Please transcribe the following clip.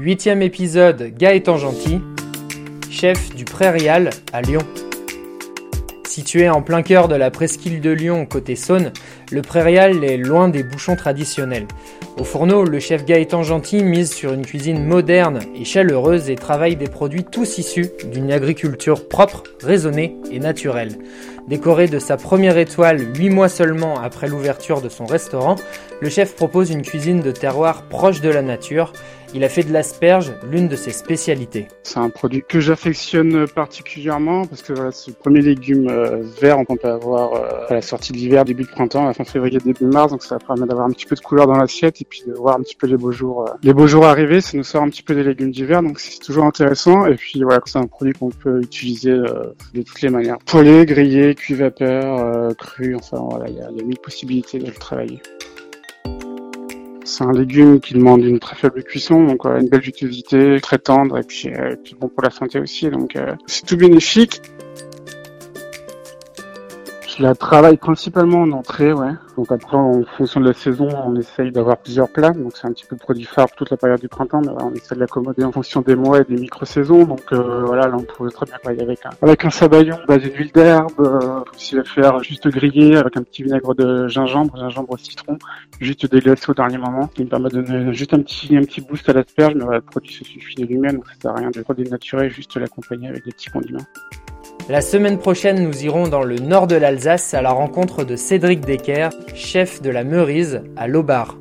Huitième épisode, Gaëtan Gentil, chef du Prairial à Lyon. Situé en plein cœur de la presqu'île de Lyon, côté Saône, le Prairial est loin des bouchons traditionnels. Au fourneau, le chef Gaëtan Gentil mise sur une cuisine moderne et chaleureuse et travaille des produits tous issus d'une agriculture propre, raisonnée et naturelle. Décoré de sa première étoile 8 mois seulement après l'ouverture de son restaurant, le chef propose une cuisine de terroir proche de la nature il a fait de l'asperge l'une de ses spécialités. C'est un produit que j'affectionne particulièrement parce que voilà, c'est le premier légume euh, vert qu'on peut avoir euh, à la sortie de l'hiver, début de printemps, à fin février, début mars. Donc ça permet d'avoir un petit peu de couleur dans l'assiette et puis de voir un petit peu les beaux jours, euh, les beaux jours arriver. Ça nous sort un petit peu des légumes d'hiver, donc c'est toujours intéressant. Et puis voilà, c'est un produit qu'on peut utiliser de toutes les manières. Poêlé, grillé, cuit vapeur, cru. Enfin voilà, il y y a mille possibilités de le travailler. C'est un légume qui demande une très faible cuisson, donc euh, une belle jutosité, très tendre et puis, euh, bon pour la santé aussi. Donc euh, c'est tout bénéfique. Je la travaille principalement en entrée, ouais. Donc après, en fonction de la saison, on essaye d'avoir plusieurs plats. Donc c'est un petit peu le produit phare toute la période du printemps, mais on essaie de l'accommoder en fonction des mois et des micro-saisons. Donc euh, voilà, là on pourrait très bien travailler avec un, avec un sabayon basé d'huile d'herbe, euh, aussi le faire juste griller avec un petit vinaigre de gingembre, gingembre citron, juste déglacer au dernier moment, qui me permet de donner juste un petit, un petit boost à l'asperge, mais voilà, le produit se suffit de lui-même, donc ça sert à rien de produit naturel, juste l'accompagner avec des petits condiments. La semaine prochaine, nous irons dans le nord de l'Alsace à la rencontre de Cédric Decker, chef de la Meurise à Lobar.